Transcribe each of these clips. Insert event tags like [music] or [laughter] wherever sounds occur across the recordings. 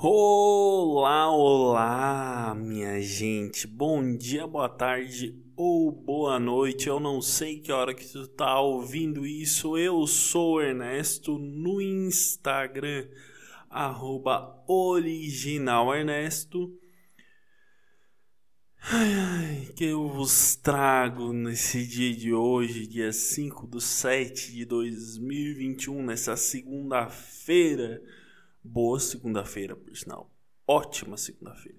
Olá, olá, minha gente. Bom dia, boa tarde ou boa noite. Eu não sei que hora que tu tá ouvindo isso. Eu sou Ernesto no Instagram, arroba original Ernesto. Ai, ai, que eu vos trago nesse dia de hoje, dia 5 do 7 de 2021, nessa segunda-feira Boa segunda-feira, por sinal. Ótima segunda-feira.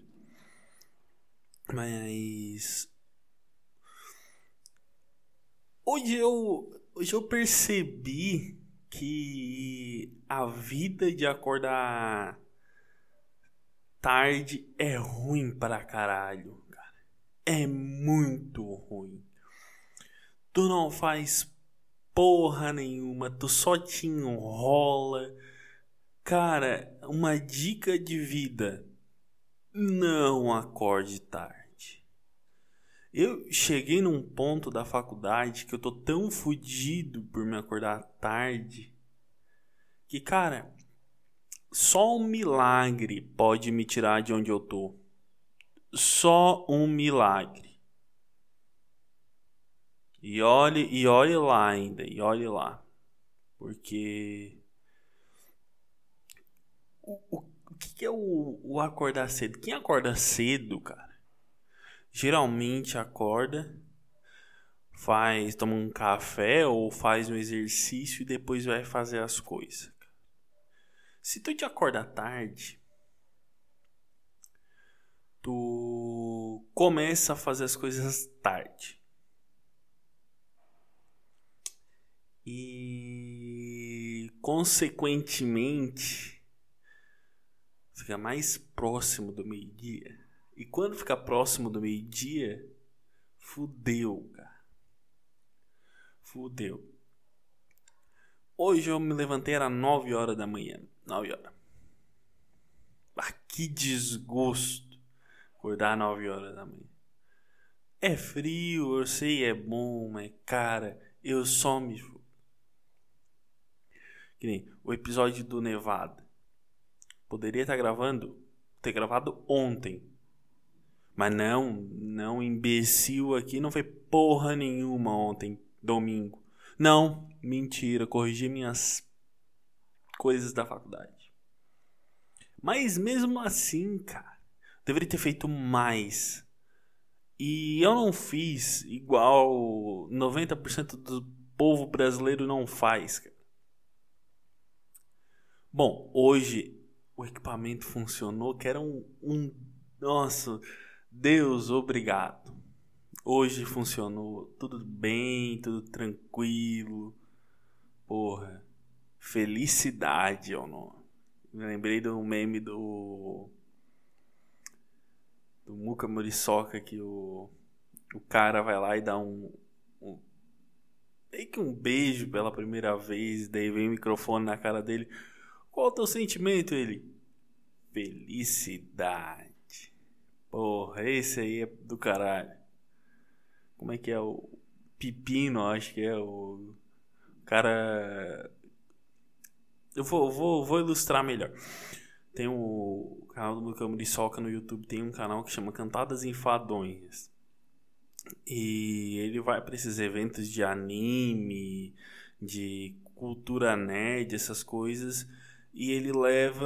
Mas. Hoje eu, hoje eu percebi que a vida de acordar tarde é ruim para caralho, cara. É muito ruim. Tu não faz porra nenhuma, tu só te enrola Cara, uma dica de vida: não acorde tarde. Eu cheguei num ponto da faculdade que eu tô tão fodido por me acordar tarde que, cara, só um milagre pode me tirar de onde eu tô. Só um milagre. E olhe, e olhe lá ainda, e olhe lá. Porque o, o que, que é o, o acordar cedo? Quem acorda cedo, cara, geralmente acorda, faz, toma um café ou faz um exercício e depois vai fazer as coisas. Se tu te acorda tarde, tu começa a fazer as coisas tarde. E consequentemente fica mais próximo do meio-dia. E quando fica próximo do meio-dia, fudeu, cara. Fudeu. Hoje eu me levantei era 9 horas da manhã. 9 horas. Ah, que desgosto acordar 9 horas da manhã. É frio, eu sei, é bom, mas cara, eu só me. Que nem o episódio do Nevada. Poderia estar gravando, ter gravado ontem. Mas não, não, imbecil aqui não foi porra nenhuma ontem, domingo. Não, mentira, corrigi minhas coisas da faculdade. Mas mesmo assim, cara, deveria ter feito mais. E eu não fiz igual 90% do povo brasileiro não faz, cara. Bom, hoje o equipamento funcionou, que era um, um nossa, Deus, obrigado. Hoje funcionou tudo bem, tudo tranquilo. Porra, felicidade é o nome. Me lembrei do meme do do Muka Muriçoca que o o cara vai lá e dá um, meio que um beijo pela primeira vez, daí vem o microfone na cara dele. Qual o teu sentimento? Ele. Felicidade. Porra, esse aí é do caralho. Como é que é o. Pepino, acho que é o. Cara. Eu vou, vou, vou ilustrar melhor. Tem o canal do Camo de Soca no YouTube, tem um canal que chama Cantadas Enfadonhas. E ele vai para esses eventos de anime, de cultura nerd, essas coisas e ele leva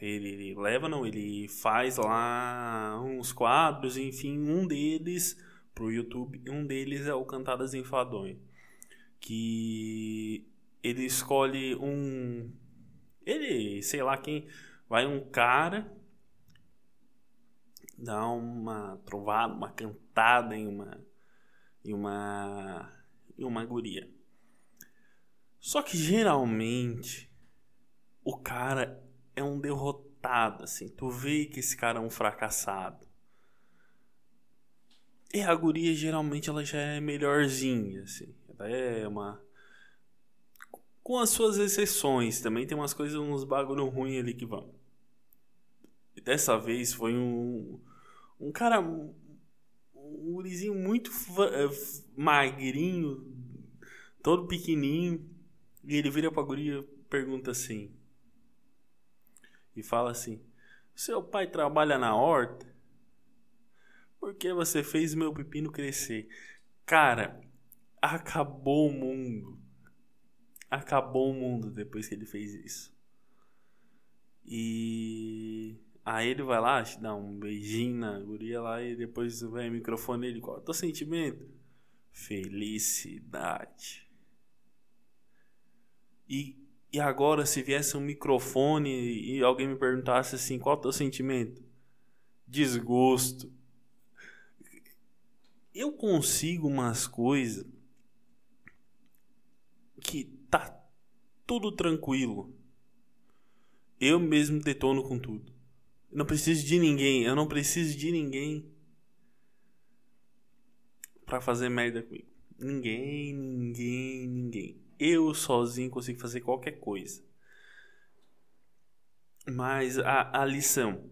ele leva não ele faz lá uns quadros enfim um deles pro YouTube um deles é o Cantadas Enfadonho que ele escolhe um ele sei lá quem vai um cara dá uma trovada uma cantada em uma em uma em uma guria. Só que geralmente o cara é um derrotado, assim. Tu vê que esse cara é um fracassado. E a guria geralmente ela já é melhorzinha, assim. Ela é uma. Com as suas exceções, também tem umas coisas, uns bagulho ruim ali que vão. E dessa vez foi um. Um cara. Um gurizinho muito eh, magrinho, todo pequenininho. E ele vira pra guria pergunta assim: e fala assim: Seu pai trabalha na horta? Por que você fez meu pepino crescer? Cara, acabou o mundo. Acabou o mundo depois que ele fez isso. E aí ele vai lá, dá um beijinho na guria lá e depois vem o microfone ele qual é o teu sentimento? Felicidade. E, e agora se viesse um microfone e alguém me perguntasse assim, qual é o teu sentimento? Desgosto. Eu consigo umas coisas que tá tudo tranquilo eu mesmo detono com tudo. Eu não preciso de ninguém. Eu não preciso de ninguém para fazer merda comigo. Ninguém, ninguém, ninguém. Eu sozinho consigo fazer qualquer coisa. Mas a, a lição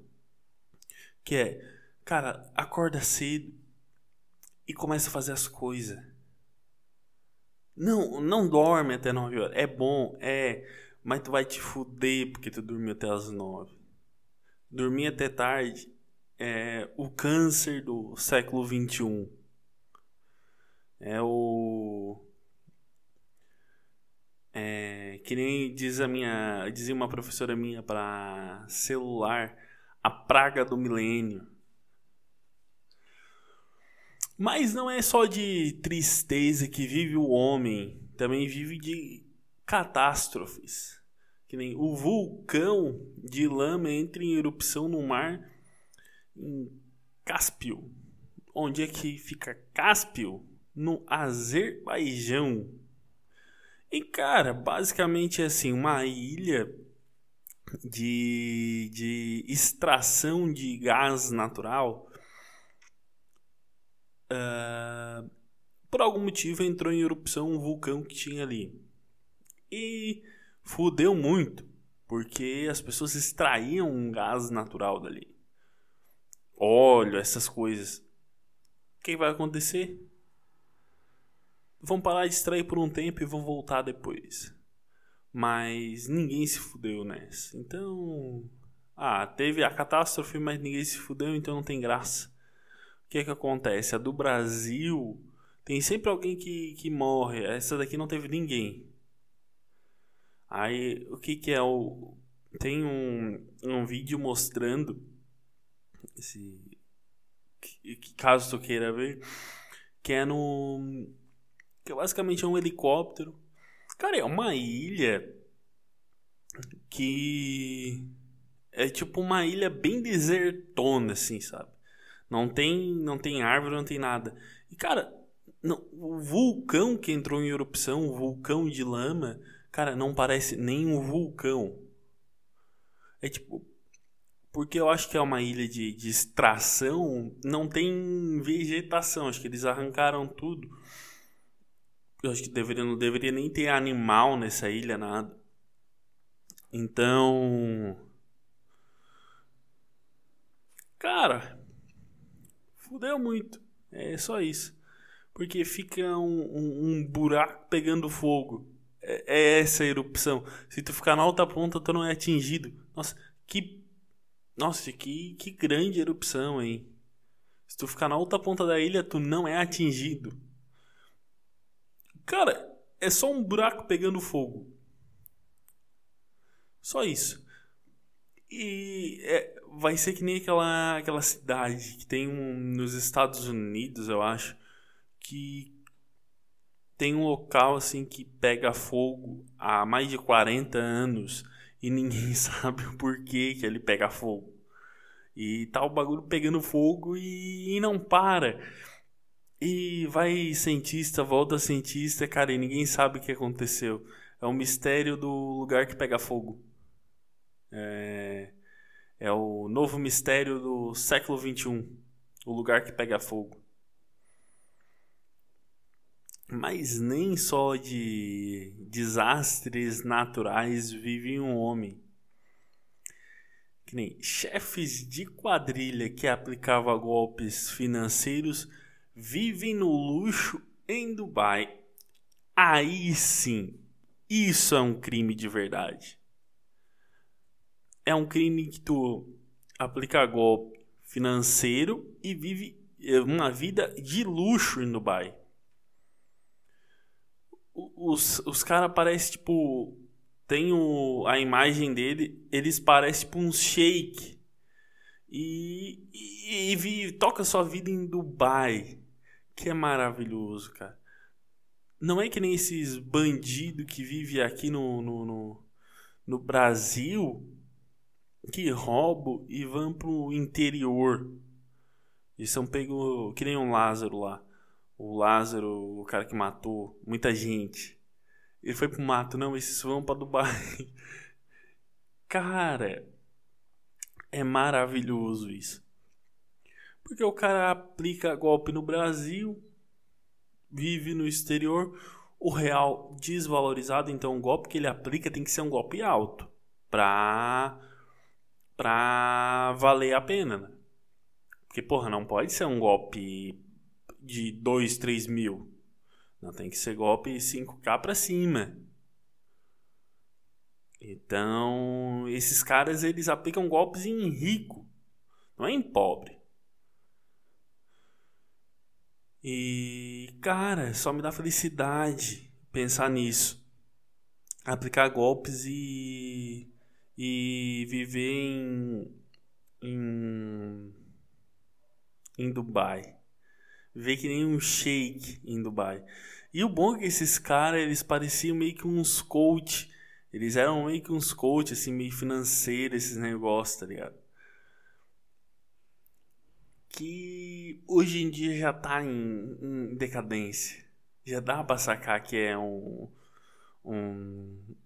que é, cara, acorda cedo e começa a fazer as coisas. Não, não dorme até 9 horas. É bom, é mas tu vai te fuder porque tu dormiu até as nove. Dormir até tarde é o câncer do século XXI. É o. É, que nem diz a minha, dizia uma professora minha para celular, a praga do milênio. Mas não é só de tristeza que vive o homem, também vive de catástrofes. Que nem o vulcão de lama entra em erupção no mar em Cáspio. Onde é que fica Cáspio? No Azerbaijão. E cara, basicamente é assim, uma ilha de, de extração de gás natural. Uh, por algum motivo entrou em erupção um vulcão que tinha ali. E fudeu muito, porque as pessoas extraíam um gás natural dali. Óleo, essas coisas. O que vai acontecer? Vão parar de extrair por um tempo e vão voltar depois. Mas ninguém se fudeu nessa. Então. Ah, teve a catástrofe, mas ninguém se fudeu, então não tem graça. O que é que acontece? A do Brasil tem sempre alguém que, que morre. Essa daqui não teve ninguém. Aí, o que que é o... Tem um, um vídeo mostrando esse... Que, que, caso tu queira ver, que é no... Que basicamente é um helicóptero. Cara, é uma ilha que... É tipo uma ilha bem desertona, assim, sabe? Não tem, não tem árvore, não tem nada. E, cara, não, o vulcão que entrou em erupção, o vulcão de lama Cara, não parece nem um vulcão. É tipo. Porque eu acho que é uma ilha de, de extração, não tem vegetação. Acho que eles arrancaram tudo. Eu acho que deveria, não deveria nem ter animal nessa ilha, nada. Então. Cara, fudeu muito. É só isso. Porque fica um, um, um buraco pegando fogo. É, é essa erupção. Se tu ficar na alta ponta, tu não é atingido. Nossa, que. Nossa, que, que grande erupção, hein? Se tu ficar na alta ponta da ilha, tu não é atingido. Cara, é só um buraco pegando fogo. Só isso. E é, vai ser que nem aquela, aquela cidade que tem um, nos Estados Unidos, eu acho, que tem um local assim que pega fogo há mais de 40 anos e ninguém [laughs] sabe o porquê que ele pega fogo. E tá o bagulho pegando fogo e, e não para. E vai cientista, volta cientista, cara, e ninguém sabe o que aconteceu. É um mistério do lugar que pega fogo. É, é o novo mistério do século XXI. O lugar que pega fogo. Mas nem só de desastres naturais vive um homem. Que nem chefes de quadrilha que aplicava golpes financeiros vivem no luxo em Dubai. Aí sim, isso é um crime de verdade. é um crime que tu aplica golpe financeiro e vive eh, uma vida de luxo em Dubai. Os, os caras parecem tipo. Tem o, a imagem dele, eles parecem tipo um shake. E, e, e, toca sua vida em Dubai. Que é maravilhoso, cara. Não é que nem esses bandidos que vivem aqui no, no, no, no Brasil que roubam e vão pro interior. E são pegos que nem um Lázaro lá. O Lázaro, o cara que matou muita gente. Ele foi pro mato, não, esses vão pra Dubai. [laughs] Cara, é maravilhoso isso. Porque o cara aplica golpe no Brasil, vive no exterior, o real desvalorizado, então o golpe que ele aplica tem que ser um golpe alto pra, pra valer a pena, né? Porque, porra, não pode ser um golpe de 2, 3 mil. Não, tem que ser golpe 5k pra cima. Então, esses caras, eles aplicam golpes em rico, não é em pobre. E, cara, só me dá felicidade pensar nisso. Aplicar golpes e, e viver em, em, em Dubai. Viver que nem um shake em Dubai. E o bom é que esses caras, eles pareciam meio que uns coach. Eles eram meio que uns coach, assim, meio financeiro, esses negócios, tá ligado? Que hoje em dia já está em, em, decadência. Já dá para sacar que é um, um,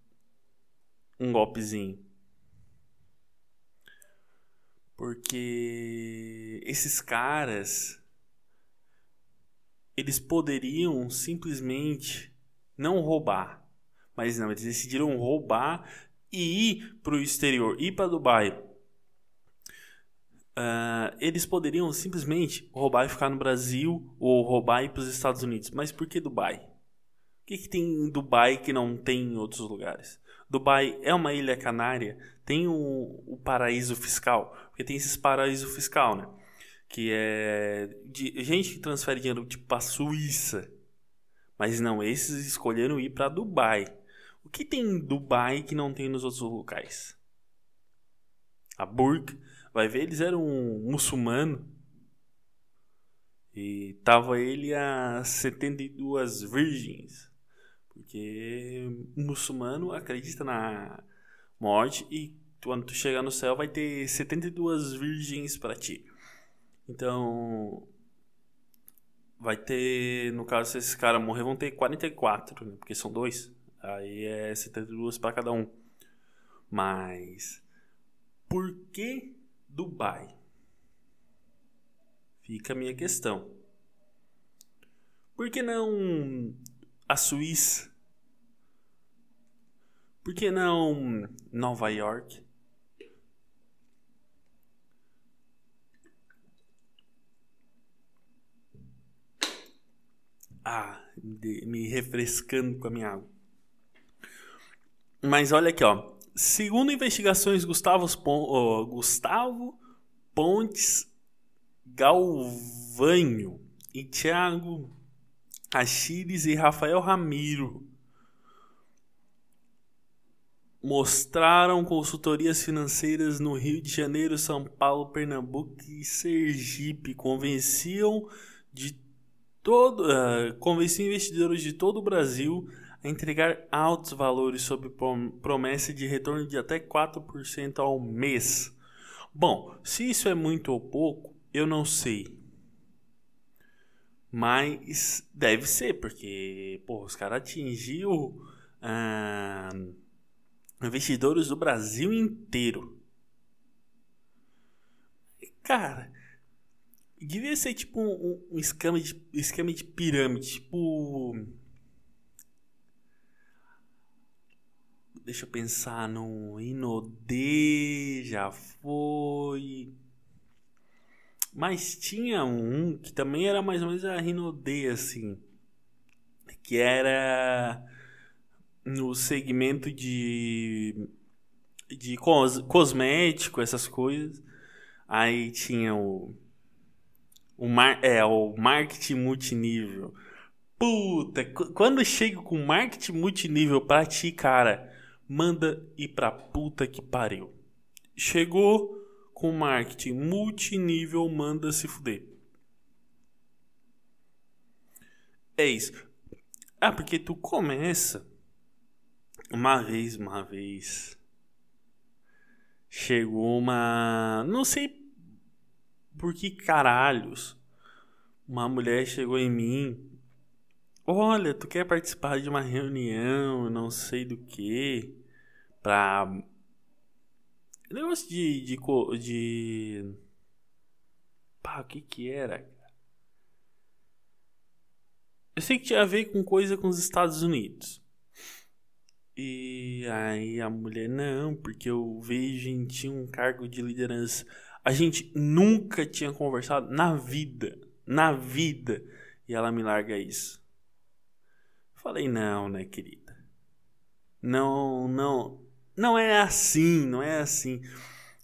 um golpezinho. Porque esses caras eles poderiam simplesmente não roubar, mas não, eles decidiram roubar e ir para o exterior, ir para Dubai Uh, eles poderiam simplesmente roubar e ficar no Brasil ou roubar e ir para os Estados Unidos. Mas por que Dubai? O que, que tem em Dubai que não tem em outros lugares? Dubai é uma ilha canária, tem o, o paraíso fiscal, porque tem esses paraíso fiscal, né? Que é de gente que transfere dinheiro tipo para Suíça. Mas não, esses escolheram ir para Dubai. O que tem em Dubai que não tem nos outros locais? A Burj Vai ver, eles eram um muçulmano. E tava ele a 72 virgens. Porque o muçulmano acredita na morte e quando tu chegar no céu vai ter 72 virgens para ti. Então, vai ter, no caso, se esses caras morrer, vão ter 44, né? porque são dois. Aí é 72 para cada um. Mas, por que Dubai? Fica a minha questão. Por que não a Suíça? Por que não Nova York? Ah, me refrescando com a minha água. Mas olha aqui, ó. Segundo investigações, Gustavo, oh, Gustavo Pontes Galvanho e Thiago Achires e Rafael Ramiro mostraram consultorias financeiras no Rio de Janeiro, São Paulo, Pernambuco e Sergipe. Convenciam de todo, uh, convenciam investidores de todo o Brasil entregar altos valores sob promessa de retorno de até 4% ao mês. Bom, se isso é muito ou pouco, eu não sei. Mas deve ser, porque pô, os caras atingiu ah, investidores do Brasil inteiro. Cara, devia ser tipo um, um esquema, de, esquema de pirâmide, tipo Deixa eu pensar no Inodê, já foi. Mas tinha um que também era mais ou menos a Rinodê, assim. Que era no segmento de de cos, cosmético, essas coisas. Aí tinha o. O, mar, é, o marketing multinível. Puta, quando eu chego com marketing multinível pra ti, cara, manda ir pra puta que pariu. Chegou com marketing multinível, manda se fuder. É isso. Ah, porque tu começa uma vez, uma vez. Chegou uma. Não sei por que caralhos. Uma mulher chegou em mim Olha, tu quer participar de uma reunião, não sei do que, pra. Negócio de. de. de... Pá, o que que era? Eu sei que tinha a ver com coisa com os Estados Unidos. E aí a mulher, não, porque eu vejo em ti um cargo de liderança. A gente nunca tinha conversado na vida. Na vida. E ela me larga isso. Falei, não, né, querida? Não, não. Não é assim, não é assim.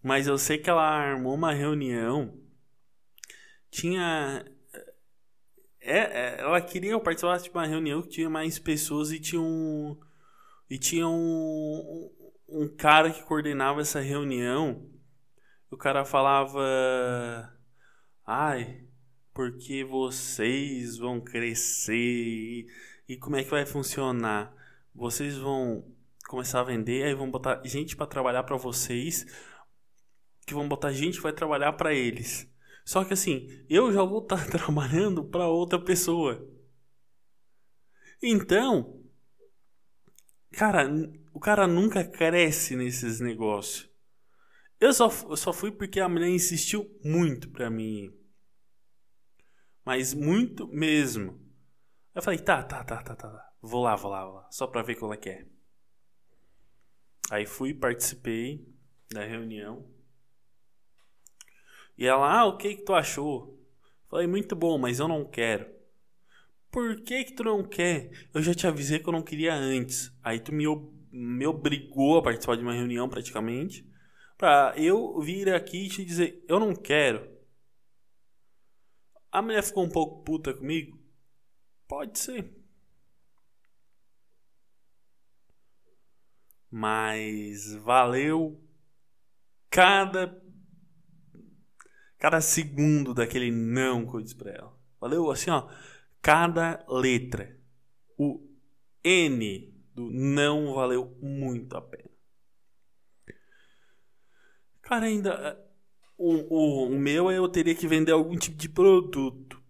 Mas eu sei que ela armou uma reunião. Tinha. É, é, ela queria eu participasse de uma reunião que tinha mais pessoas e tinha um. E tinha um, um cara que coordenava essa reunião. O cara falava. Ai, porque vocês vão crescer e como é que vai funcionar? Vocês vão começar a vender, aí vão botar gente para trabalhar para vocês, que vão botar gente vai trabalhar para eles. Só que assim, eu já vou estar tá [laughs] trabalhando para outra pessoa. Então, cara, o cara nunca cresce nesses negócios. Eu só, eu só fui porque a mulher insistiu muito pra mim. Mas muito mesmo. Eu falei, tá, tá, tá, tá, tá, tá. Vou lá, vou lá, vou lá. Só pra ver qual é que é. Aí fui, participei da reunião. E ela, ah, o que que tu achou? Falei, muito bom, mas eu não quero. Por que que tu não quer? Eu já te avisei que eu não queria antes. Aí tu me, me obrigou a participar de uma reunião praticamente. Pra eu vir aqui e te dizer, eu não quero. A mulher ficou um pouco puta comigo. Pode ser. Mas valeu cada cada segundo daquele não que eu disse pra ela. Valeu assim, ó, cada letra. O N do não valeu muito a pena. Cara, ainda o, o, o meu eu teria que vender algum tipo de produto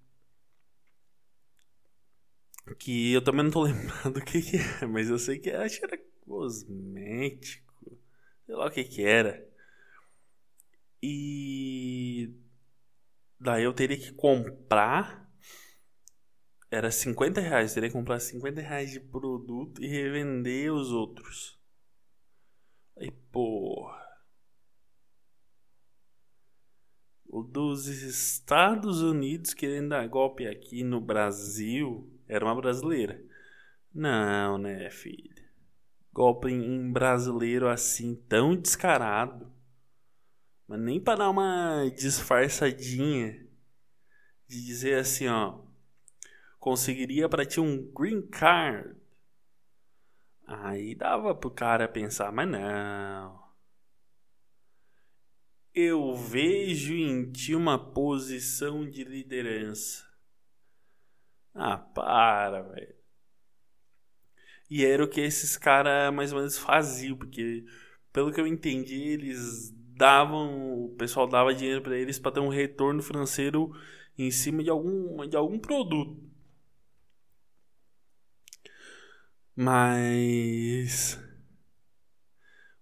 que eu também não tô [laughs] lembrando o que, que é, mas eu sei que acho que era cosmético. Sei lá o que que era. E daí eu teria que comprar. Era 50 reais. Teria que comprar 50 reais de produto e revender os outros. Aí, porra. O dos Estados Unidos querendo dar golpe aqui no Brasil era uma brasileira. Não, né, filha? Golpe em brasileiro assim, tão descarado. Mas nem para dar uma disfarçadinha. De dizer assim, ó. Conseguiria para ti um green card. Aí dava pro cara pensar, mas não. Eu vejo em ti uma posição de liderança. Ah, para, velho. E era o que esses caras mais ou menos faziam, porque pelo que eu entendi, eles davam, o pessoal dava dinheiro para eles para ter um retorno financeiro em cima de algum de algum produto. Mas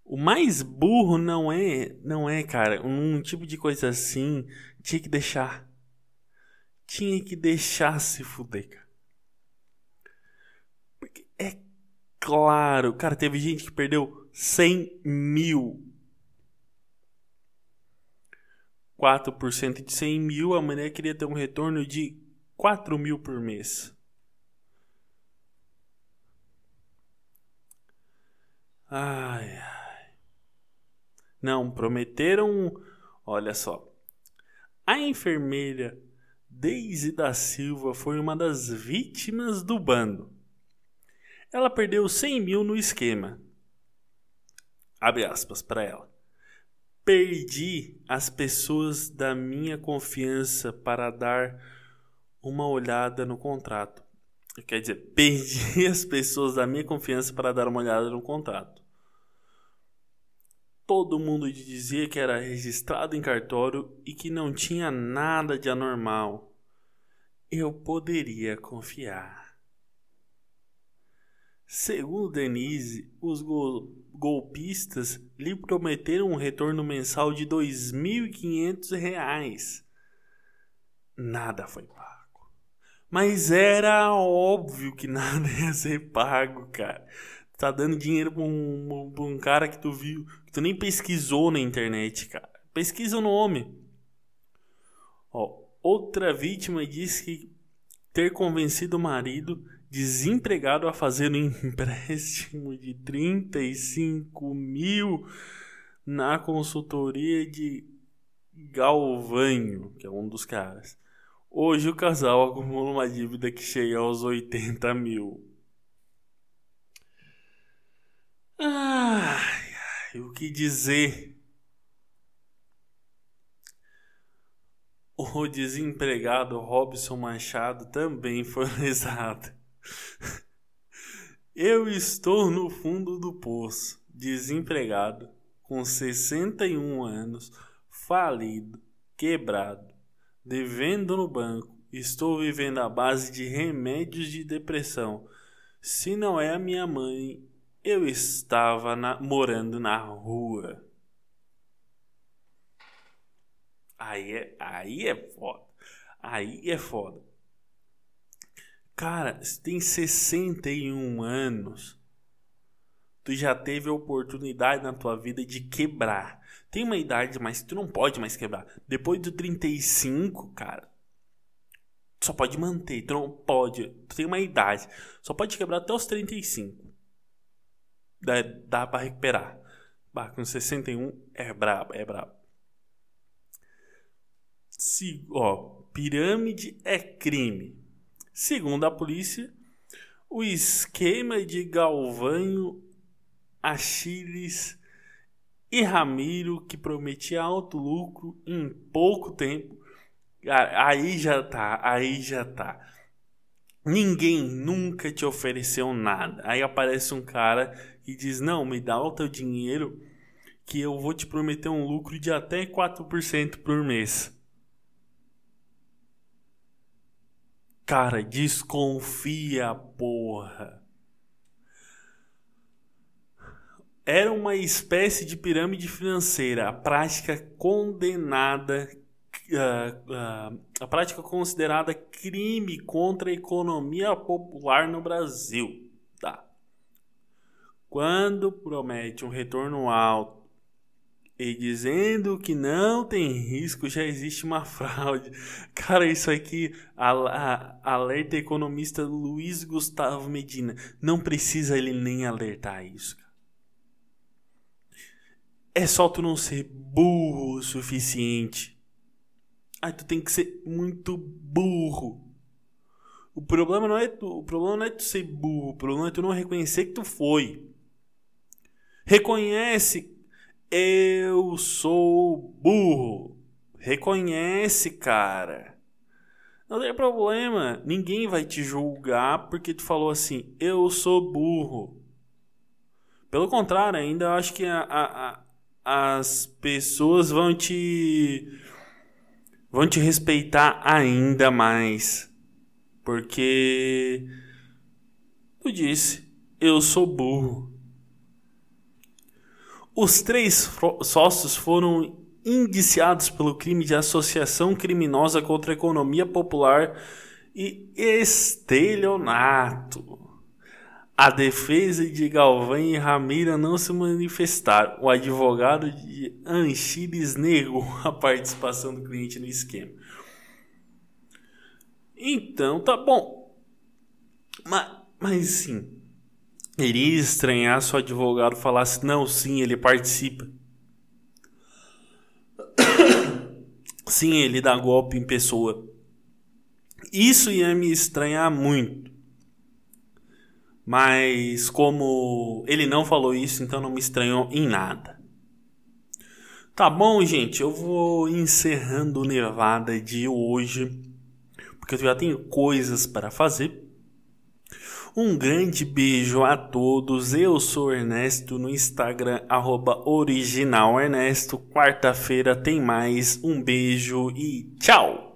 o mais burro não é, não é, cara, um tipo de coisa assim, tinha que deixar tinha que deixar se fuder, cara. Porque é claro, cara, teve gente que perdeu 100 mil. 4% de 100 mil, a mulher queria ter um retorno de 4 mil por mês. Ai, ai. Não, prometeram. Olha só. A enfermeira Daisy da Silva foi uma das vítimas do bando. Ela perdeu 100 mil no esquema. Abre aspas para ela. Perdi as pessoas da minha confiança para dar uma olhada no contrato. Quer dizer, [laughs] perdi as pessoas da minha confiança para dar uma olhada no contrato. Todo mundo dizia que era registrado em cartório e que não tinha nada de anormal. Eu poderia confiar. Segundo Denise, os golpistas lhe prometeram um retorno mensal de R$ 2.500. Nada foi pago. Mas era óbvio que [laughs] nada ia ser pago, cara. Tá dando dinheiro pra um, pra um cara que tu viu, que tu nem pesquisou na internet, cara. Pesquisa o nome. Ó, outra vítima disse que ter convencido o marido desempregado a fazer um empréstimo de 35 mil na consultoria de Galvanho, que é um dos caras. Hoje o casal acumula uma dívida que chega aos 80 mil. Ai, ai, o que dizer? O desempregado Robson Machado também foi lesado. Eu estou no fundo do poço, desempregado, com 61 anos, falido, quebrado, devendo no banco. Estou vivendo à base de remédios de depressão. Se não é a minha mãe, eu estava na, morando na rua. Aí é, aí é foda. Aí é foda. Cara, você tem 61 anos. Tu já teve a oportunidade na tua vida de quebrar. Tem uma idade, mas tu não pode mais quebrar. Depois do 35, cara, só pode manter. Tu não pode. Tu tem uma idade. Só pode quebrar até os 35. Dá, dá pra recuperar. Bah, com 61 é brabo, é brabo. Se, ó, pirâmide é crime. Segundo a polícia, o esquema de Galvão, Achiles e Ramiro, que prometia alto lucro em pouco tempo, aí já tá, aí já tá. Ninguém nunca te ofereceu nada. Aí aparece um cara e diz: Não, me dá o teu dinheiro que eu vou te prometer um lucro de até 4% por mês. Cara, desconfia, porra. Era uma espécie de pirâmide financeira, a prática condenada, uh, uh, a prática considerada crime contra a economia popular no Brasil. Tá. Quando promete um retorno alto e dizendo que não tem risco, já existe uma [laughs] fraude. Cara, isso aqui, alerta economista Luiz Gustavo Medina. Não precisa ele nem alertar isso. É só tu não ser burro o suficiente. Aí tu tem que ser muito burro. O problema não é tu, o problema não é tu ser burro, o problema é tu não reconhecer que tu foi. Reconhece eu sou burro. Reconhece, cara. Não tem problema. Ninguém vai te julgar porque tu falou assim: eu sou burro. Pelo contrário, ainda acho que a, a, a, as pessoas vão te vão te respeitar ainda mais. Porque tu disse: eu sou burro. Os três sócios foram indiciados pelo crime de associação criminosa contra a economia popular e estelionato. A defesa de Galvão e Ramira não se manifestaram. O advogado de Anchiles negou [laughs] a participação do cliente no esquema. Então, tá bom. Mas, mas sim, Iria estranhar se o advogado falasse: não, sim, ele participa. [coughs] Sim, ele dá golpe em pessoa. Isso ia me estranhar muito. Mas como ele não falou isso, então não me estranhou em nada. Tá bom, gente, eu vou encerrando o Nevada de hoje, porque eu já tenho coisas para fazer. Um grande beijo a todos. Eu sou Ernesto no Instagram, arroba original Ernesto. Quarta-feira tem mais. Um beijo e tchau!